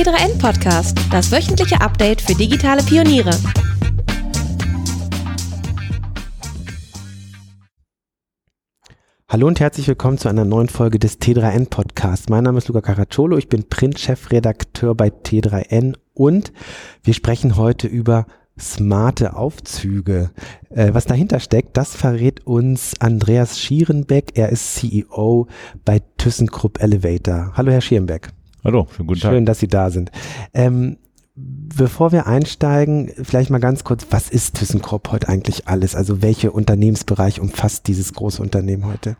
T3N Podcast, das wöchentliche Update für digitale Pioniere. Hallo und herzlich willkommen zu einer neuen Folge des T3N Podcasts. Mein Name ist Luca Caracciolo, ich bin Print-Chefredakteur bei T3N und wir sprechen heute über smarte Aufzüge. Äh, was dahinter steckt, das verrät uns Andreas Schierenbeck. Er ist CEO bei ThyssenKrupp Elevator. Hallo, Herr Schierenbeck. Hallo, schönen guten Tag. Schön, dass Sie da sind. Ähm, bevor wir einsteigen, vielleicht mal ganz kurz, was ist ThyssenKrupp heute eigentlich alles? Also welche Unternehmensbereich umfasst dieses große Unternehmen heute?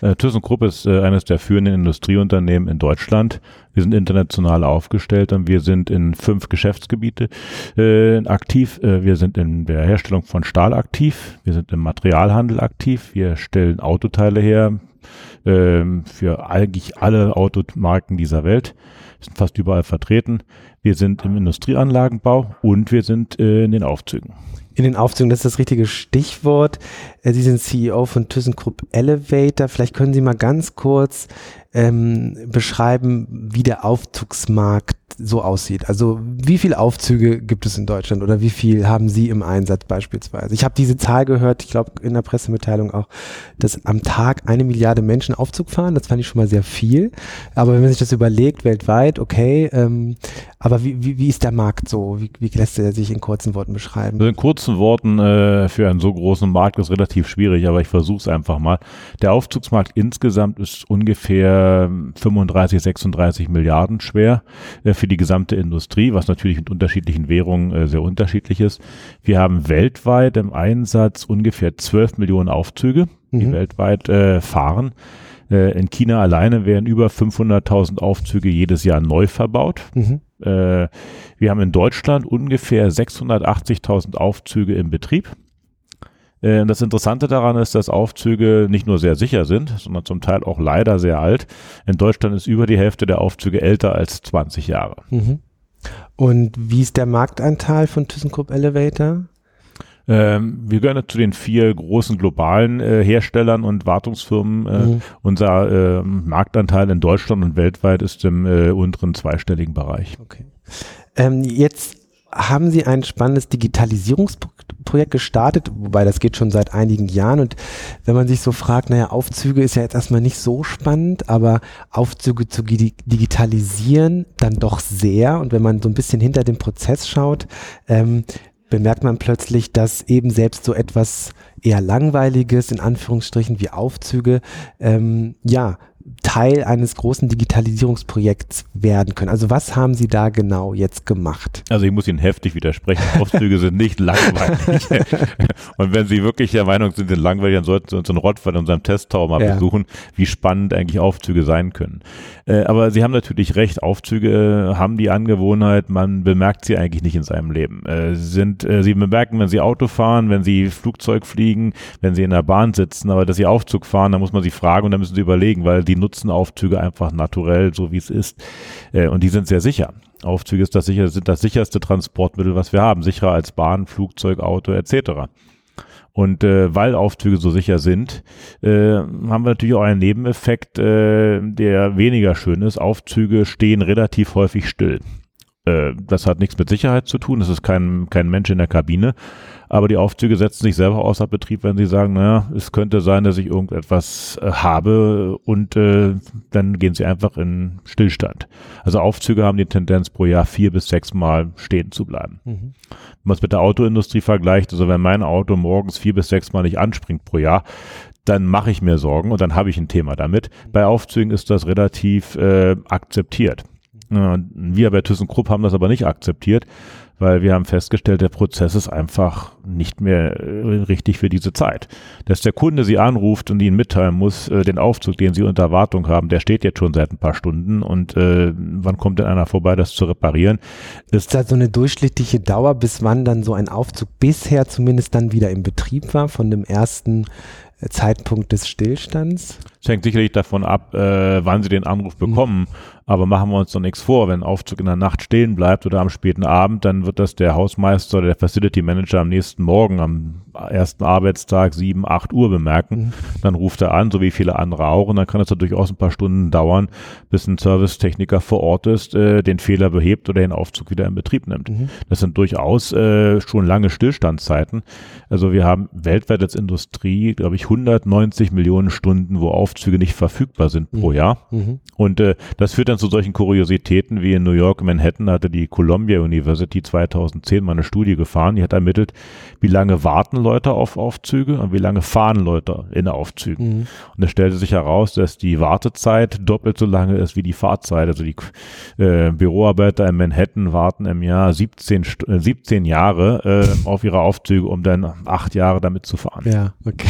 Äh, ThyssenKrupp ist äh, eines der führenden Industrieunternehmen in Deutschland. Wir sind international aufgestellt und wir sind in fünf Geschäftsgebiete äh, aktiv. Äh, wir sind in der Herstellung von Stahl aktiv. Wir sind im Materialhandel aktiv. Wir stellen Autoteile her äh, für eigentlich alle Automarken dieser Welt. Wir sind fast überall vertreten. Wir sind im Industrieanlagenbau und wir sind äh, in den Aufzügen in den Aufzügen, das ist das richtige Stichwort. Äh, Sie sind CEO von ThyssenKrupp Elevator. Vielleicht können Sie mal ganz kurz ähm, beschreiben, wie der Aufzugsmarkt so aussieht. Also wie viele Aufzüge gibt es in Deutschland oder wie viel haben Sie im Einsatz beispielsweise? Ich habe diese Zahl gehört, ich glaube in der Pressemitteilung auch, dass am Tag eine Milliarde Menschen Aufzug fahren. Das fand ich schon mal sehr viel. Aber wenn man sich das überlegt, weltweit, okay, ähm, aber wie, wie, wie ist der Markt so? Wie, wie lässt er sich in kurzen Worten beschreiben? Also in kurzen Worten äh, für einen so großen Markt ist relativ schwierig, aber ich versuche es einfach mal. Der Aufzugsmarkt insgesamt ist ungefähr 35, 36 Milliarden schwer. Äh, für die gesamte Industrie, was natürlich mit unterschiedlichen Währungen äh, sehr unterschiedlich ist. Wir haben weltweit im Einsatz ungefähr 12 Millionen Aufzüge, die mhm. weltweit äh, fahren. Äh, in China alleine werden über 500.000 Aufzüge jedes Jahr neu verbaut. Mhm. Äh, wir haben in Deutschland ungefähr 680.000 Aufzüge im Betrieb. Äh, das Interessante daran ist, dass Aufzüge nicht nur sehr sicher sind, sondern zum Teil auch leider sehr alt. In Deutschland ist über die Hälfte der Aufzüge älter als 20 Jahre. Mhm. Und wie ist der Marktanteil von ThyssenKrupp Elevator? Ähm, wir gehören zu den vier großen globalen äh, Herstellern und Wartungsfirmen. Äh, mhm. Unser äh, Marktanteil in Deutschland und weltweit ist im äh, unteren zweistelligen Bereich. Okay. Ähm, jetzt haben Sie ein spannendes Digitalisierungsprojekt gestartet, wobei das geht schon seit einigen Jahren. Und wenn man sich so fragt, naja, Aufzüge ist ja jetzt erstmal nicht so spannend, aber Aufzüge zu digitalisieren dann doch sehr. Und wenn man so ein bisschen hinter dem Prozess schaut, ähm, bemerkt man plötzlich, dass eben selbst so etwas eher langweiliges, in Anführungsstrichen, wie Aufzüge, ähm, ja, Teil eines großen Digitalisierungsprojekts werden können. Also was haben Sie da genau jetzt gemacht? Also ich muss Ihnen heftig widersprechen. Aufzüge sind nicht langweilig. Und wenn Sie wirklich der Meinung sind, sind langweilig, dann sollten Sie uns in Rottweil in unserem Testtower mal ja. besuchen, wie spannend eigentlich Aufzüge sein können. Äh, aber Sie haben natürlich recht, Aufzüge haben die Angewohnheit, man bemerkt sie eigentlich nicht in seinem Leben. Äh, sind, äh, Sie bemerken, wenn Sie Auto fahren, wenn Sie Flugzeug fliegen, wenn Sie in der Bahn sitzen, aber dass Sie Aufzug fahren, dann muss man Sie fragen und dann müssen Sie überlegen, weil die nutzen Aufzüge einfach naturell, so wie es ist. Äh, und die sind sehr sicher. Aufzüge ist das sicher, sind das sicherste Transportmittel, was wir haben. Sicherer als Bahn, Flugzeug, Auto etc. Und äh, weil Aufzüge so sicher sind, äh, haben wir natürlich auch einen Nebeneffekt, äh, der weniger schön ist. Aufzüge stehen relativ häufig still. Äh, das hat nichts mit Sicherheit zu tun. Es ist kein, kein Mensch in der Kabine. Aber die Aufzüge setzen sich selber außer Betrieb, wenn sie sagen, naja, es könnte sein, dass ich irgendetwas äh, habe und äh, dann gehen sie einfach in Stillstand. Also Aufzüge haben die Tendenz pro Jahr vier bis sechs Mal stehen zu bleiben. Mhm. Wenn man es mit der Autoindustrie vergleicht, also wenn mein Auto morgens vier bis sechs Mal nicht anspringt pro Jahr, dann mache ich mir Sorgen und dann habe ich ein Thema damit. Bei Aufzügen ist das relativ äh, akzeptiert. Wir bei ThyssenKrupp haben das aber nicht akzeptiert, weil wir haben festgestellt, der Prozess ist einfach nicht mehr äh, richtig für diese Zeit. Dass der Kunde sie anruft und ihnen mitteilen muss, äh, den Aufzug, den sie unter Wartung haben, der steht jetzt schon seit ein paar Stunden und äh, wann kommt denn einer vorbei, das zu reparieren? Ist, da so eine durchschnittliche Dauer, bis wann dann so ein Aufzug bisher zumindest dann wieder im Betrieb war, von dem ersten Zeitpunkt des Stillstands? Es hängt sicherlich davon ab, äh, wann Sie den Anruf mhm. bekommen. Mhm. Aber machen wir uns doch nichts vor, wenn ein Aufzug in der Nacht stehen bleibt oder am späten Abend, dann wird das der Hausmeister oder der Facility Manager am nächsten Morgen, am ersten Arbeitstag, sieben, acht Uhr bemerken. Mhm. Dann ruft er an, so wie viele andere auch. Und dann kann es ja durchaus ein paar Stunden dauern, bis ein Servicetechniker vor Ort ist, äh, den Fehler behebt oder den Aufzug wieder in Betrieb nimmt. Mhm. Das sind durchaus äh, schon lange Stillstandszeiten. Also wir haben weltweit als Industrie, glaube ich, 190 Millionen Stunden, wo Aufzüge nicht verfügbar sind pro mhm. Jahr. Mhm. Und äh, das führt dann zu solchen Kuriositäten wie in New York, Manhattan hatte die Columbia University 2010 mal eine Studie gefahren, die hat ermittelt, wie lange warten Leute auf Aufzüge und wie lange fahren Leute in Aufzügen. Mhm. Und es stellte sich heraus, dass die Wartezeit doppelt so lange ist wie die Fahrzeit. Also die äh, Büroarbeiter in Manhattan warten im Jahr 17, äh, 17 Jahre äh, auf ihre Aufzüge, um dann acht Jahre damit zu fahren. Ja, okay.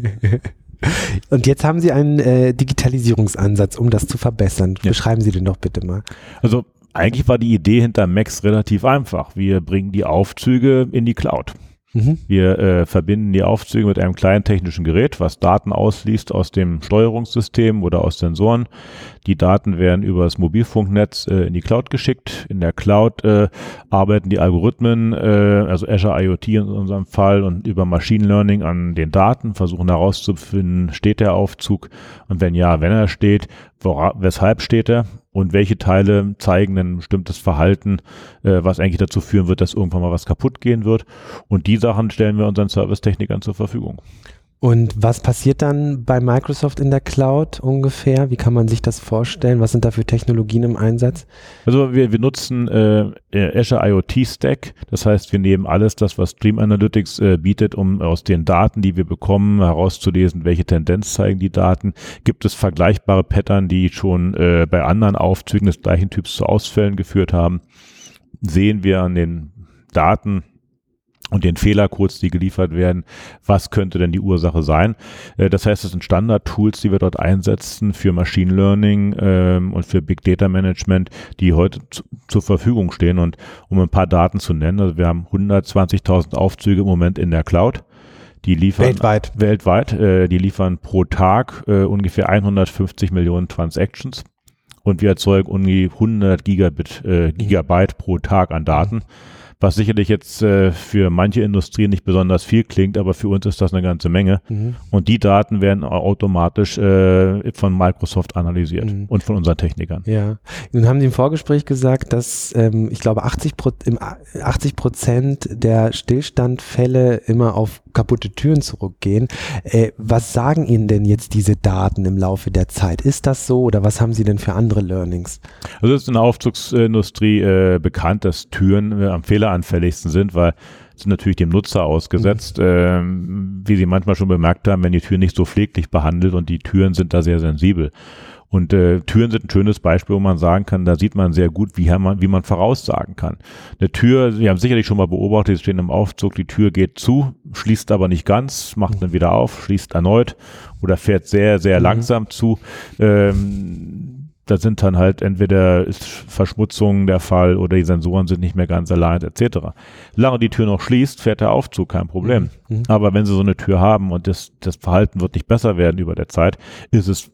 Und jetzt haben Sie einen äh, Digitalisierungsansatz, um das zu verbessern. Ja. Beschreiben Sie den doch bitte mal. Also eigentlich war die Idee hinter Max relativ einfach. Wir bringen die Aufzüge in die Cloud. Mhm. Wir äh, verbinden die Aufzüge mit einem kleinen technischen Gerät, was Daten ausliest aus dem Steuerungssystem oder aus Sensoren. Die Daten werden über das Mobilfunknetz äh, in die Cloud geschickt. In der Cloud äh, arbeiten die Algorithmen, äh, also Azure IoT in unserem Fall und über Machine Learning an den Daten, versuchen herauszufinden, steht der Aufzug und wenn ja, wenn er steht, wora, weshalb steht er und welche Teile zeigen ein bestimmtes Verhalten, äh, was eigentlich dazu führen wird, dass irgendwann mal was kaputt gehen wird. Und die Sachen stellen wir unseren Servicetechnikern zur Verfügung. Und was passiert dann bei Microsoft in der Cloud ungefähr? Wie kann man sich das vorstellen? Was sind da für Technologien im Einsatz? Also wir, wir nutzen äh, Azure IoT Stack. Das heißt, wir nehmen alles das, was Stream Analytics äh, bietet, um aus den Daten, die wir bekommen, herauszulesen, welche Tendenz zeigen die Daten. Gibt es vergleichbare Pattern, die schon äh, bei anderen Aufzügen des gleichen Typs zu Ausfällen geführt haben? Sehen wir an den Daten, und den Fehlercodes, die geliefert werden, was könnte denn die Ursache sein. Äh, das heißt, es sind Standard-Tools, die wir dort einsetzen für Machine Learning ähm, und für Big Data Management, die heute zur Verfügung stehen. Und um ein paar Daten zu nennen, also wir haben 120.000 Aufzüge im Moment in der Cloud. Die liefern weltweit, weltweit äh, die liefern pro Tag äh, ungefähr 150 Millionen Transactions und wir erzeugen ungefähr 100 Gigabit, äh, Gigabyte pro Tag an Daten. Mhm was sicherlich jetzt äh, für manche Industrien nicht besonders viel klingt, aber für uns ist das eine ganze Menge. Mhm. Und die Daten werden automatisch äh, von Microsoft analysiert mhm. und von unseren Technikern. Ja, nun haben Sie im Vorgespräch gesagt, dass ähm, ich glaube 80, Pro, 80 Prozent der Stillstandfälle immer auf kaputte Türen zurückgehen. Äh, was sagen Ihnen denn jetzt diese Daten im Laufe der Zeit? Ist das so oder was haben Sie denn für andere Learnings? Also es ist in der Aufzugsindustrie äh, bekannt, dass Türen äh, am fehleranfälligsten sind, weil sind natürlich dem Nutzer ausgesetzt. Mhm. Ähm, wie Sie manchmal schon bemerkt haben, wenn die Tür nicht so pfleglich behandelt und die Türen sind da sehr sensibel. Und äh, Türen sind ein schönes Beispiel, wo man sagen kann, da sieht man sehr gut, wie man, wie man voraussagen kann. Eine Tür, Sie haben sicherlich schon mal beobachtet, Sie stehen im Aufzug, die Tür geht zu, schließt aber nicht ganz, macht dann wieder auf, schließt erneut oder fährt sehr, sehr mhm. langsam zu. Ähm, da sind dann halt entweder ist Verschmutzung der Fall oder die Sensoren sind nicht mehr ganz allein etc. Solange die Tür noch schließt, fährt der Aufzug, kein Problem. Mhm. mhm. Aber wenn Sie so eine Tür haben und das, das Verhalten wird nicht besser werden über der Zeit, ist es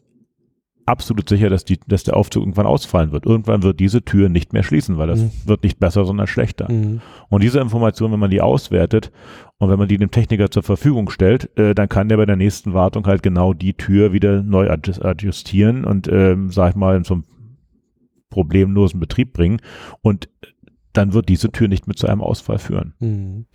absolut sicher, dass, die, dass der Aufzug irgendwann ausfallen wird. Irgendwann wird diese Tür nicht mehr schließen, weil das mhm. wird nicht besser, sondern schlechter. Mhm. Und diese Information, wenn man die auswertet und wenn man die dem Techniker zur Verfügung stellt, äh, dann kann der bei der nächsten Wartung halt genau die Tür wieder neu adjustieren und, ähm, sag ich mal, in so einem problemlosen Betrieb bringen. Und dann wird diese Tür nicht mehr zu einem Ausfall führen. Mhm.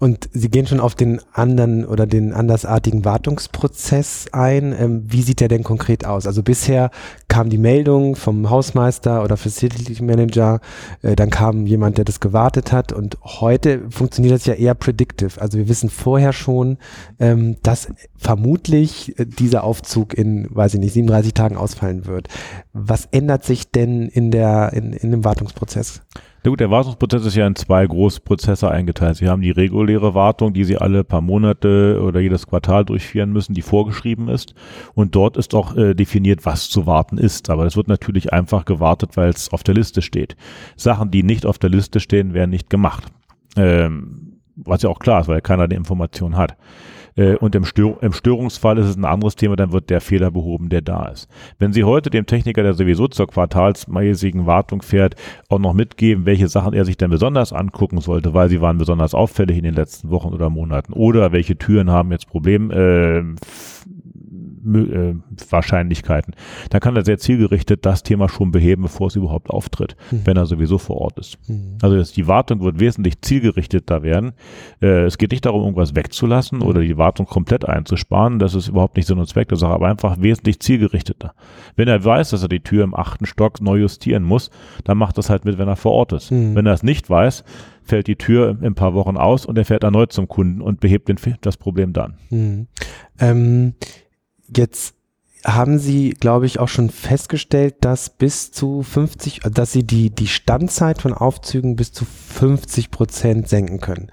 Und Sie gehen schon auf den anderen oder den andersartigen Wartungsprozess ein. Ähm, wie sieht der denn konkret aus? Also bisher kam die Meldung vom Hausmeister oder Facility Manager, äh, dann kam jemand, der das gewartet hat und heute funktioniert das ja eher predictive. Also wir wissen vorher schon, ähm, dass vermutlich äh, dieser Aufzug in, weiß ich nicht, 37 Tagen ausfallen wird. Was ändert sich denn in der, in, in dem Wartungsprozess? Na gut, der Wartungsprozess ist ja in zwei große Prozesse eingeteilt. Sie haben die reguläre Wartung, die Sie alle paar Monate oder jedes Quartal durchführen müssen, die vorgeschrieben ist. Und dort ist auch äh, definiert, was zu warten ist. Aber das wird natürlich einfach gewartet, weil es auf der Liste steht. Sachen, die nicht auf der Liste stehen, werden nicht gemacht. Ähm, was ja auch klar ist, weil keiner die Information hat. Äh, und im, Stör im Störungsfall ist es ein anderes Thema, dann wird der Fehler behoben, der da ist. Wenn Sie heute dem Techniker, der sowieso zur quartalsmäßigen Wartung fährt, auch noch mitgeben, welche Sachen er sich denn besonders angucken sollte, weil sie waren besonders auffällig in den letzten Wochen oder Monaten oder welche Türen haben jetzt Problem, äh, äh, Wahrscheinlichkeiten, dann kann er sehr zielgerichtet das Thema schon beheben, bevor es überhaupt auftritt, mhm. wenn er sowieso vor Ort ist. Mhm. Also die Wartung wird wesentlich zielgerichteter werden. Äh, es geht nicht darum, irgendwas wegzulassen mhm. oder die Wartung komplett einzusparen. Das ist überhaupt nicht Sinn und Zweck der Sache, aber einfach wesentlich zielgerichteter. Wenn er weiß, dass er die Tür im achten Stock neu justieren muss, dann macht das halt mit, wenn er vor Ort ist. Mhm. Wenn er es nicht weiß, fällt die Tür in ein paar Wochen aus und er fährt erneut zum Kunden und behebt den, das Problem dann. Mhm. Ähm, Jetzt haben Sie, glaube ich, auch schon festgestellt, dass bis zu 50, dass Sie die, die Standzeit von Aufzügen bis zu 50 Prozent senken können.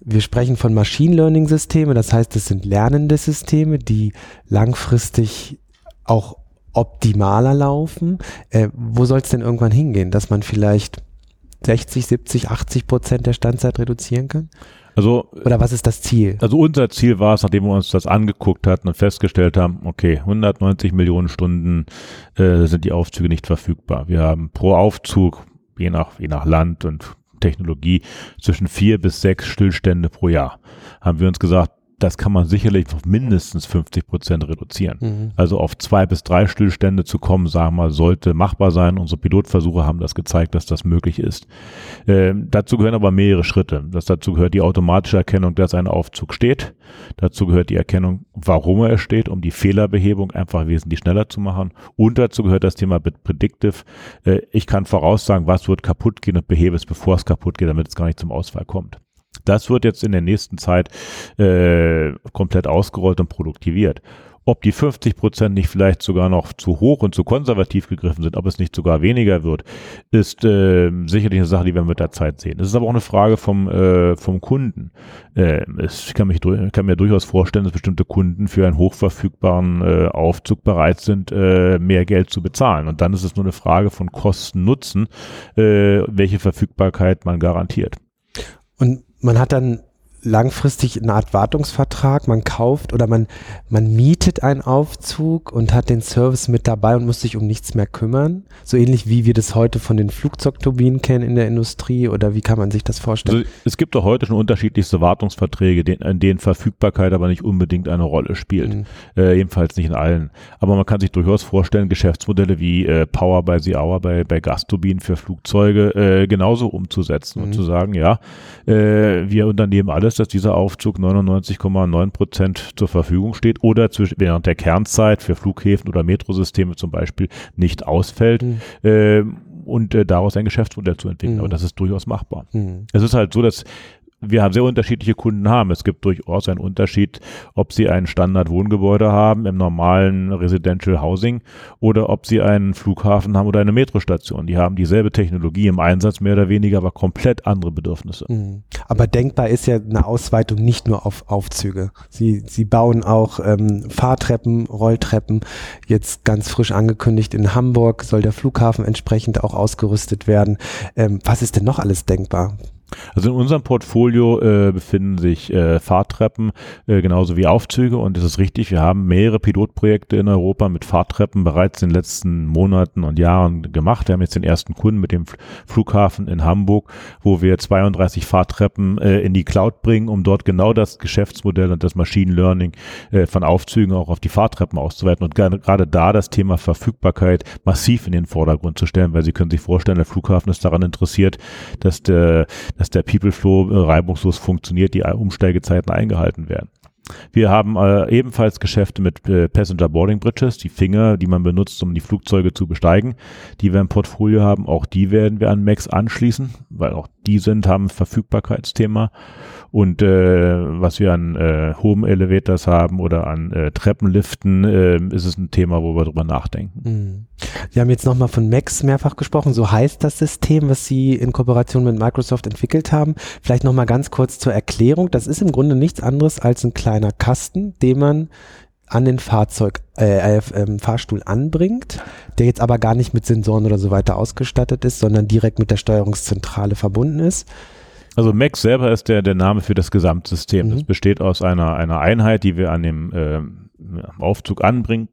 Wir sprechen von Machine Learning Systeme, das heißt, es sind lernende Systeme, die langfristig auch optimaler laufen. Äh, wo soll es denn irgendwann hingehen, dass man vielleicht 60, 70, 80 Prozent der Standzeit reduzieren kann? Also, Oder was ist das Ziel? Also unser Ziel war es, nachdem wir uns das angeguckt hatten und festgestellt haben, okay, 190 Millionen Stunden äh, sind die Aufzüge nicht verfügbar. Wir haben pro Aufzug, je nach, je nach Land und Technologie, zwischen vier bis sechs Stillstände pro Jahr. Haben wir uns gesagt, das kann man sicherlich auf mindestens 50 Prozent reduzieren. Mhm. Also auf zwei bis drei Stillstände zu kommen, sagen wir mal, sollte machbar sein. Unsere Pilotversuche haben das gezeigt, dass das möglich ist. Ähm, dazu gehören aber mehrere Schritte. Das dazu gehört die automatische Erkennung, dass ein Aufzug steht. Dazu gehört die Erkennung, warum er steht, um die Fehlerbehebung einfach wesentlich schneller zu machen. Und dazu gehört das Thema Predictive. Äh, ich kann voraussagen, was wird kaputt gehen und behebe es, bevor es kaputt geht, damit es gar nicht zum Ausfall kommt. Das wird jetzt in der nächsten Zeit äh, komplett ausgerollt und produktiviert. Ob die 50 Prozent nicht vielleicht sogar noch zu hoch und zu konservativ gegriffen sind, ob es nicht sogar weniger wird, ist äh, sicherlich eine Sache, die wir mit der Zeit sehen. Es ist aber auch eine Frage vom, äh, vom Kunden. Äh, ich kann, mich, kann mir durchaus vorstellen, dass bestimmte Kunden für einen hochverfügbaren äh, Aufzug bereit sind, äh, mehr Geld zu bezahlen. Und dann ist es nur eine Frage von Kosten-Nutzen, äh, welche Verfügbarkeit man garantiert. Und man hat dann langfristig eine Art Wartungsvertrag, man kauft oder man, man mietet einen Aufzug und hat den Service mit dabei und muss sich um nichts mehr kümmern. So ähnlich wie wir das heute von den Flugzeugturbinen kennen in der Industrie oder wie kann man sich das vorstellen? Also es gibt doch heute schon unterschiedlichste Wartungsverträge, in denen Verfügbarkeit aber nicht unbedingt eine Rolle spielt. Mhm. Äh, jedenfalls nicht in allen. Aber man kann sich durchaus vorstellen, Geschäftsmodelle wie äh, Power by the Hour bei, bei Gasturbinen für Flugzeuge äh, genauso umzusetzen mhm. und zu sagen, ja, äh, wir unternehmen alles, dass dieser Aufzug 99,9 Prozent zur Verfügung steht oder zwischen, während der Kernzeit für Flughäfen oder Metrosysteme zum Beispiel nicht ausfällt. Mhm. Äh, und äh, daraus ein Geschäftsmodell zu entwickeln. Mhm. Aber das ist durchaus machbar. Mhm. Es ist halt so, dass wir haben sehr unterschiedliche Kunden haben. Es gibt durchaus einen Unterschied, ob sie ein Standard-Wohngebäude haben im normalen Residential Housing oder ob sie einen Flughafen haben oder eine Metrostation. Die haben dieselbe Technologie im Einsatz, mehr oder weniger, aber komplett andere Bedürfnisse. Mhm. Aber denkbar ist ja eine Ausweitung nicht nur auf Aufzüge. Sie, sie bauen auch ähm, Fahrtreppen, Rolltreppen. Jetzt ganz frisch angekündigt, in Hamburg soll der Flughafen entsprechend auch ausgerüstet werden. Ähm, was ist denn noch alles denkbar? Also in unserem Portfolio äh, befinden sich äh, Fahrtreppen äh, genauso wie Aufzüge und es ist richtig, wir haben mehrere Pilotprojekte in Europa mit Fahrtreppen bereits in den letzten Monaten und Jahren gemacht. Wir haben jetzt den ersten Kunden mit dem Flughafen in Hamburg, wo wir 32 Fahrtreppen äh, in die Cloud bringen, um dort genau das Geschäftsmodell und das Machine Learning äh, von Aufzügen auch auf die Fahrtreppen auszuweiten und gerade da das Thema Verfügbarkeit massiv in den Vordergrund zu stellen, weil Sie können sich vorstellen, der Flughafen ist daran interessiert, dass der dass der People Flow äh, reibungslos funktioniert, die Umsteigezeiten eingehalten werden. Wir haben äh, ebenfalls Geschäfte mit äh, Passenger Boarding Bridges, die Finger, die man benutzt, um die Flugzeuge zu besteigen, die wir im Portfolio haben. Auch die werden wir an Max anschließen, weil auch die sind, haben Verfügbarkeitsthema. Und äh, was wir an äh, Home Elevators haben oder an äh, Treppenliften, äh, ist es ein Thema, wo wir drüber nachdenken. Mhm. Sie haben jetzt nochmal von Max mehrfach gesprochen. So heißt das System, was Sie in Kooperation mit Microsoft entwickelt haben. Vielleicht nochmal ganz kurz zur Erklärung. Das ist im Grunde nichts anderes als ein kleiner Kasten, den man an den Fahrzeug, äh, äh, Fahrstuhl anbringt, der jetzt aber gar nicht mit Sensoren oder so weiter ausgestattet ist, sondern direkt mit der Steuerungszentrale verbunden ist. Also Max selber ist der, der Name für das Gesamtsystem. Mhm. Das besteht aus einer, einer Einheit, die wir an dem äh, Aufzug anbringen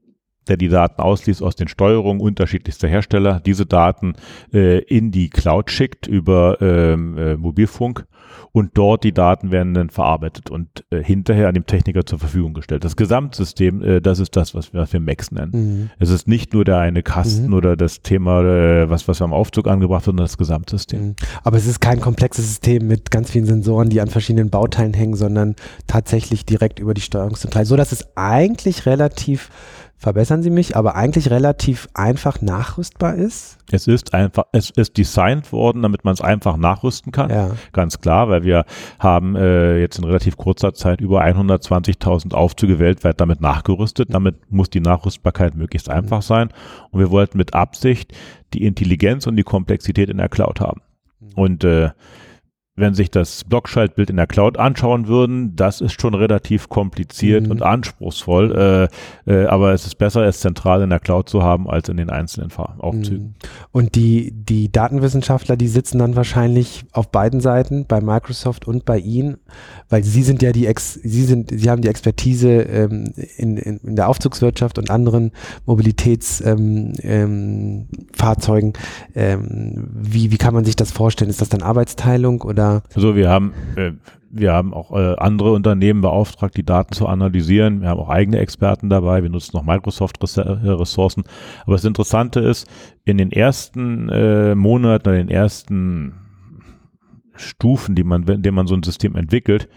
der die Daten ausliest aus den Steuerungen unterschiedlichster Hersteller, diese Daten äh, in die Cloud schickt über ähm, äh, Mobilfunk und dort die Daten werden dann verarbeitet und äh, hinterher an dem Techniker zur Verfügung gestellt. Das Gesamtsystem, äh, das ist das, was wir, was wir Max nennen. Mhm. Es ist nicht nur der eine Kasten mhm. oder das Thema, äh, was, was wir am Aufzug angebracht haben, sondern das Gesamtsystem. Mhm. Aber es ist kein komplexes System mit ganz vielen Sensoren, die an verschiedenen Bauteilen hängen, sondern tatsächlich direkt über die Steuerungszentrale, so dass es eigentlich relativ verbessern Sie mich, aber eigentlich relativ einfach nachrüstbar ist? Es ist einfach, es ist designt worden, damit man es einfach nachrüsten kann. Ja. Ganz klar, weil wir haben äh, jetzt in relativ kurzer Zeit über 120.000 Aufzüge weltweit damit nachgerüstet. Damit muss die Nachrüstbarkeit möglichst einfach sein. Und wir wollten mit Absicht die Intelligenz und die Komplexität in der Cloud haben. Mhm. Und äh, wenn sich das Blockschaltbild in der Cloud anschauen würden, das ist schon relativ kompliziert mhm. und anspruchsvoll. Äh, äh, aber es ist besser, es zentral in der Cloud zu haben, als in den einzelnen Aufzügen. Mhm. Und die, die Datenwissenschaftler, die sitzen dann wahrscheinlich auf beiden Seiten, bei Microsoft und bei Ihnen, weil Sie sind ja die Ex, Sie sind, Sie haben die Expertise ähm, in, in, in der Aufzugswirtschaft und anderen Mobilitätsfahrzeugen. Ähm, ähm, ähm, wie, wie kann man sich das vorstellen? Ist das dann Arbeitsteilung oder oder? Also wir haben, äh, wir haben auch äh, andere Unternehmen beauftragt, die Daten zu analysieren. Wir haben auch eigene Experten dabei. Wir nutzen noch Microsoft-Ressourcen. Aber das Interessante ist, in den ersten äh, Monaten, in den ersten Stufen, die man, in denen man so ein System entwickelt,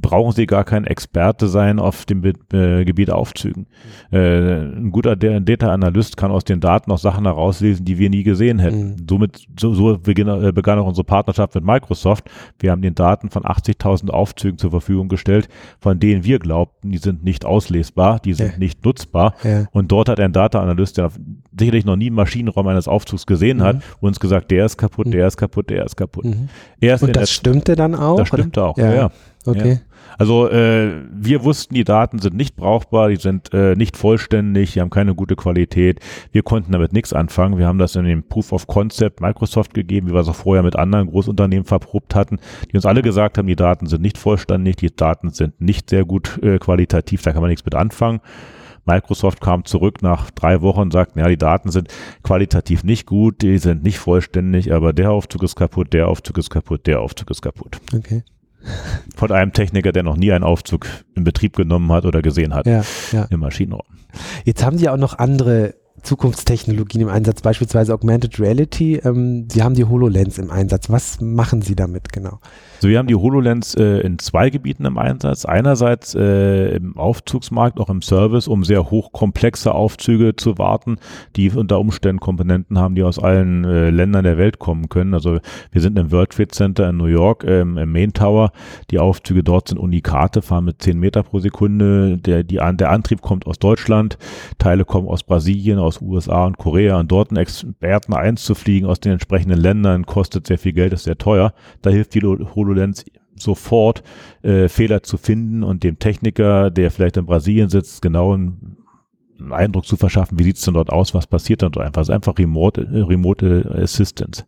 brauchen Sie gar kein Experte sein auf dem äh, Gebiet Aufzügen. Äh, ein guter Data-Analyst kann aus den Daten auch Sachen herauslesen, die wir nie gesehen hätten. Mhm. Somit, so, so begann, äh, begann auch unsere Partnerschaft mit Microsoft. Wir haben den Daten von 80.000 Aufzügen zur Verfügung gestellt, von denen wir glaubten, die sind nicht auslesbar, die sind ja. nicht nutzbar. Ja. Und dort hat ein Data-Analyst, der sicherlich noch nie im Maschinenraum eines Aufzugs gesehen mhm. hat, uns gesagt, der ist kaputt, mhm. der ist kaputt, der ist kaputt. Mhm. Und das stimmte dann auch? Das stimmte auch, ja. ja. Okay. Ja. Also äh, wir wussten, die Daten sind nicht brauchbar, die sind äh, nicht vollständig, die haben keine gute Qualität. Wir konnten damit nichts anfangen. Wir haben das in dem Proof of Concept Microsoft gegeben, wie wir es auch vorher mit anderen Großunternehmen verprobt hatten, die uns alle gesagt haben, die Daten sind nicht vollständig, die Daten sind nicht sehr gut äh, qualitativ, da kann man nichts mit anfangen. Microsoft kam zurück nach drei Wochen und sagten, ja, die Daten sind qualitativ nicht gut, die sind nicht vollständig, aber der Aufzug ist kaputt, der Aufzug ist kaputt, der Aufzug ist kaputt. Okay von einem Techniker, der noch nie einen Aufzug in Betrieb genommen hat oder gesehen hat ja, ja. im Maschinenraum. Jetzt haben Sie auch noch andere Zukunftstechnologien im Einsatz, beispielsweise Augmented Reality. Ähm, Sie haben die HoloLens im Einsatz. Was machen Sie damit genau? Also wir haben die HoloLens äh, in zwei Gebieten im Einsatz. Einerseits äh, im Aufzugsmarkt, auch im Service, um sehr hochkomplexe Aufzüge zu warten, die unter Umständen Komponenten haben, die aus allen äh, Ländern der Welt kommen können. Also wir sind im World Trade Center in New York, ähm, im Main Tower. Die Aufzüge dort sind Unikate, fahren mit 10 Meter pro Sekunde. Der, die, der Antrieb kommt aus Deutschland, Teile kommen aus Brasilien, aus USA und Korea. Und dort einen Experten einzufliegen aus den entsprechenden Ländern kostet sehr viel Geld, ist sehr teuer. Da hilft die HoloLens sofort äh, Fehler zu finden und dem Techniker, der vielleicht in Brasilien sitzt, genau einen, einen Eindruck zu verschaffen, wie sieht es denn dort aus, was passiert dann dort einfach. Es ist einfach Remote, äh, Remote Assistance.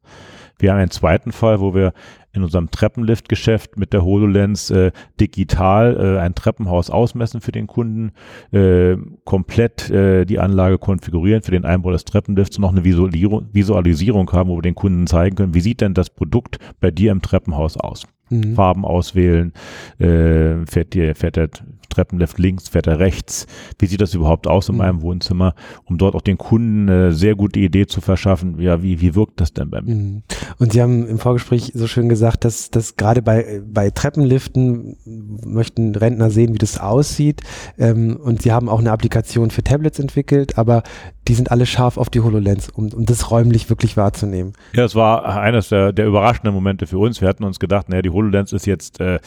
Wir haben einen zweiten Fall, wo wir in unserem Treppenlift-Geschäft mit der HoloLens äh, digital äh, ein Treppenhaus ausmessen für den Kunden, äh, komplett äh, die Anlage konfigurieren für den Einbau des Treppenlifts und noch eine Visualisierung, Visualisierung haben, wo wir den Kunden zeigen können, wie sieht denn das Produkt bei dir im Treppenhaus aus. Mhm. Farben auswählen, äh, fährt, dir, fährt der Treppenlift links, fährt er rechts, wie sieht das überhaupt aus in mhm. meinem Wohnzimmer, um dort auch den Kunden eine sehr gute Idee zu verschaffen, ja, wie, wie wirkt das denn bei mir? Mhm. Und Sie haben im Vorgespräch so schön gesagt, dass, dass gerade bei, bei Treppenliften möchten Rentner sehen, wie das aussieht ähm, und Sie haben auch eine Applikation für Tablets entwickelt, aber die sind alle scharf auf die HoloLens, um, um das räumlich wirklich wahrzunehmen. Ja, es war eines der, der überraschenden Momente für uns. Wir hatten uns gedacht, naja, die HoloLens ist jetzt äh,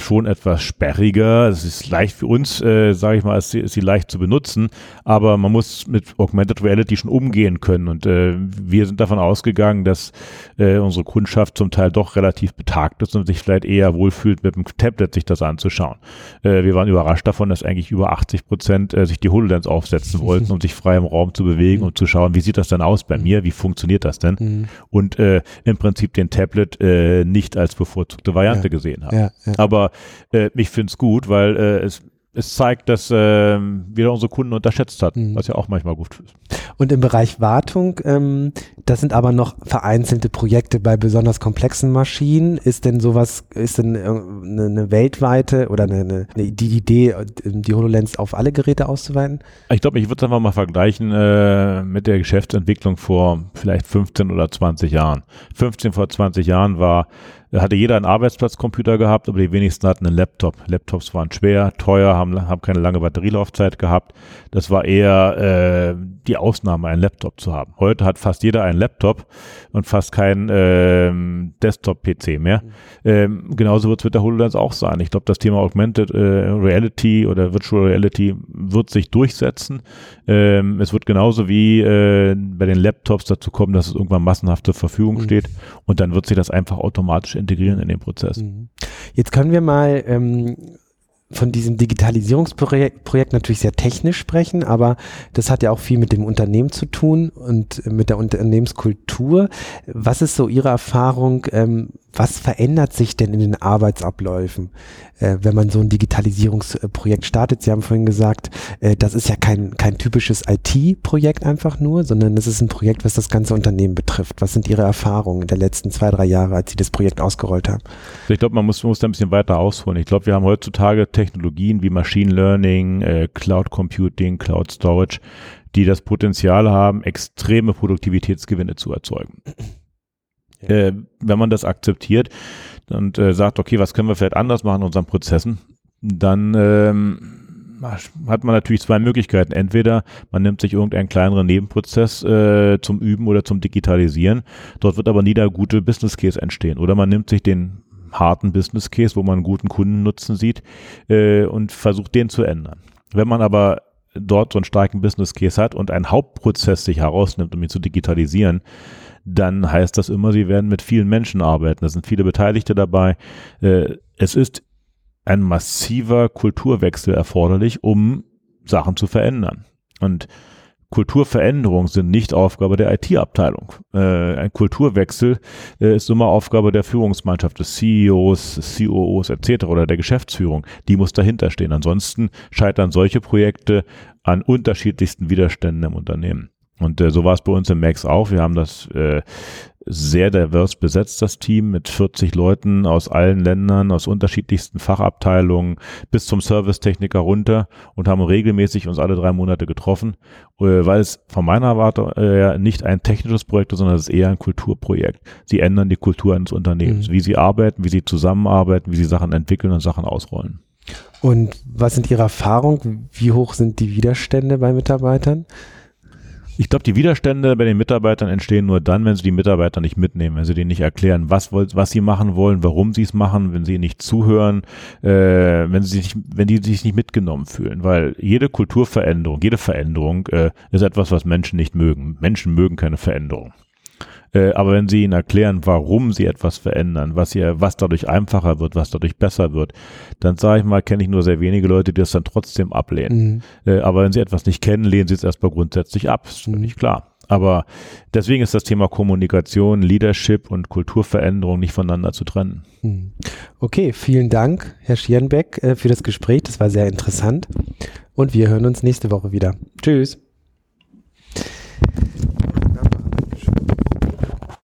schon etwas sperriger. Es ist leicht für uns, äh, sage ich mal, ist sie, ist sie leicht zu benutzen, aber man muss mit Augmented Reality schon umgehen können. Und äh, wir sind davon ausgegangen, dass äh, unsere Kundschaft zum Teil doch relativ betagt ist und sich vielleicht eher wohlfühlt, mit dem Tablet sich das anzuschauen. Äh, wir waren überrascht davon, dass eigentlich über 80 Prozent äh, sich die HoloLens aufsetzen wollten, um sich frei im Raum zu bewegen und zu schauen, wie sieht das denn aus bei mir, wie funktioniert das denn? Mhm. Und äh, im Prinzip den Tablet äh, nicht als bevorzugte Variante ja. gesehen haben. Ja, ja. Aber äh, ich finde es gut, weil äh, es, es zeigt, dass äh, wir unsere Kunden unterschätzt hatten, mhm. was ja auch manchmal gut ist. Und im Bereich Wartung, ähm, das sind aber noch vereinzelte Projekte bei besonders komplexen Maschinen. Ist denn sowas, ist denn eine, eine weltweite oder eine, eine, die Idee, die HoloLens auf alle Geräte auszuweiten? Ich glaube, ich würde es einfach mal vergleichen äh, mit der Geschäftsentwicklung vor vielleicht 15 oder 20 Jahren. 15 vor 20 Jahren war hatte jeder einen Arbeitsplatzcomputer gehabt, aber die wenigsten hatten einen Laptop. Laptops waren schwer, teuer, haben, haben keine lange Batterielaufzeit gehabt. Das war eher äh, die Ausnahme, einen Laptop zu haben. Heute hat fast jeder einen Laptop und fast keinen äh, Desktop-PC mehr. Mhm. Ähm, genauso wird es mit der HoloLens auch sein. Ich glaube, das Thema Augmented äh, Reality oder Virtual Reality wird sich durchsetzen. Ähm, es wird genauso wie äh, bei den Laptops dazu kommen, dass es irgendwann massenhaft zur Verfügung mhm. steht und dann wird sich das einfach automatisch integrieren in den Prozess. Mhm. Jetzt können wir mal ähm, von diesem Digitalisierungsprojekt natürlich sehr technisch sprechen, aber das hat ja auch viel mit dem Unternehmen zu tun und mit der Unternehmenskultur. Was ist so Ihre Erfahrung? Ähm, was verändert sich denn in den Arbeitsabläufen, äh, wenn man so ein Digitalisierungsprojekt startet? Sie haben vorhin gesagt, äh, das ist ja kein, kein typisches IT-Projekt einfach nur, sondern es ist ein Projekt, was das ganze Unternehmen betrifft. Was sind Ihre Erfahrungen der letzten zwei, drei Jahre, als Sie das Projekt ausgerollt haben? Ich glaube, man muss, muss da ein bisschen weiter ausholen. Ich glaube, wir haben heutzutage Technologien wie Machine Learning, äh, Cloud Computing, Cloud Storage, die das Potenzial haben, extreme Produktivitätsgewinne zu erzeugen. Äh, wenn man das akzeptiert und äh, sagt, okay, was können wir vielleicht anders machen in unseren Prozessen, dann ähm, hat man natürlich zwei Möglichkeiten. Entweder man nimmt sich irgendeinen kleineren Nebenprozess äh, zum Üben oder zum Digitalisieren. Dort wird aber nie der gute Business Case entstehen. Oder man nimmt sich den harten Business Case, wo man einen guten Kundennutzen sieht äh, und versucht den zu ändern. Wenn man aber dort so einen starken Business Case hat und einen Hauptprozess sich herausnimmt, um ihn zu digitalisieren, dann heißt das immer, sie werden mit vielen Menschen arbeiten. Es sind viele Beteiligte dabei. Äh, es ist ein massiver Kulturwechsel erforderlich, um Sachen zu verändern. Und Kulturveränderungen sind nicht Aufgabe der IT-Abteilung. Äh, ein Kulturwechsel äh, ist immer Aufgabe der Führungsmannschaft, des CEOs, COOs etc. oder der Geschäftsführung. Die muss dahinter stehen. Ansonsten scheitern solche Projekte an unterschiedlichsten Widerständen im Unternehmen. Und äh, so war es bei uns im Max auch. Wir haben das äh, sehr divers besetzt, das Team, mit 40 Leuten aus allen Ländern, aus unterschiedlichsten Fachabteilungen bis zum Servicetechniker runter und haben regelmäßig uns alle drei Monate getroffen, äh, weil es von meiner Erwartung äh, nicht ein technisches Projekt ist, sondern es ist eher ein Kulturprojekt. Sie ändern die Kultur eines Unternehmens, mhm. wie sie arbeiten, wie sie zusammenarbeiten, wie sie Sachen entwickeln und Sachen ausrollen. Und was sind Ihre Erfahrungen? Wie hoch sind die Widerstände bei Mitarbeitern? Ich glaube, die Widerstände bei den Mitarbeitern entstehen nur dann, wenn sie die Mitarbeiter nicht mitnehmen, wenn sie denen nicht erklären, was, was sie machen wollen, warum sie es machen, wenn sie nicht zuhören, äh, wenn sie sich, wenn die sich nicht mitgenommen fühlen. Weil jede Kulturveränderung, jede Veränderung äh, ist etwas, was Menschen nicht mögen. Menschen mögen keine Veränderung. Äh, aber wenn Sie ihnen erklären, warum Sie etwas verändern, was, ihr, was dadurch einfacher wird, was dadurch besser wird, dann sage ich mal, kenne ich nur sehr wenige Leute, die das dann trotzdem ablehnen. Mhm. Äh, aber wenn Sie etwas nicht kennen, lehnen Sie es erstmal grundsätzlich ab. Ist mhm. nicht klar. Aber deswegen ist das Thema Kommunikation, Leadership und Kulturveränderung nicht voneinander zu trennen. Mhm. Okay, vielen Dank, Herr Schierenbeck, äh, für das Gespräch. Das war sehr interessant. Und wir hören uns nächste Woche wieder. Tschüss.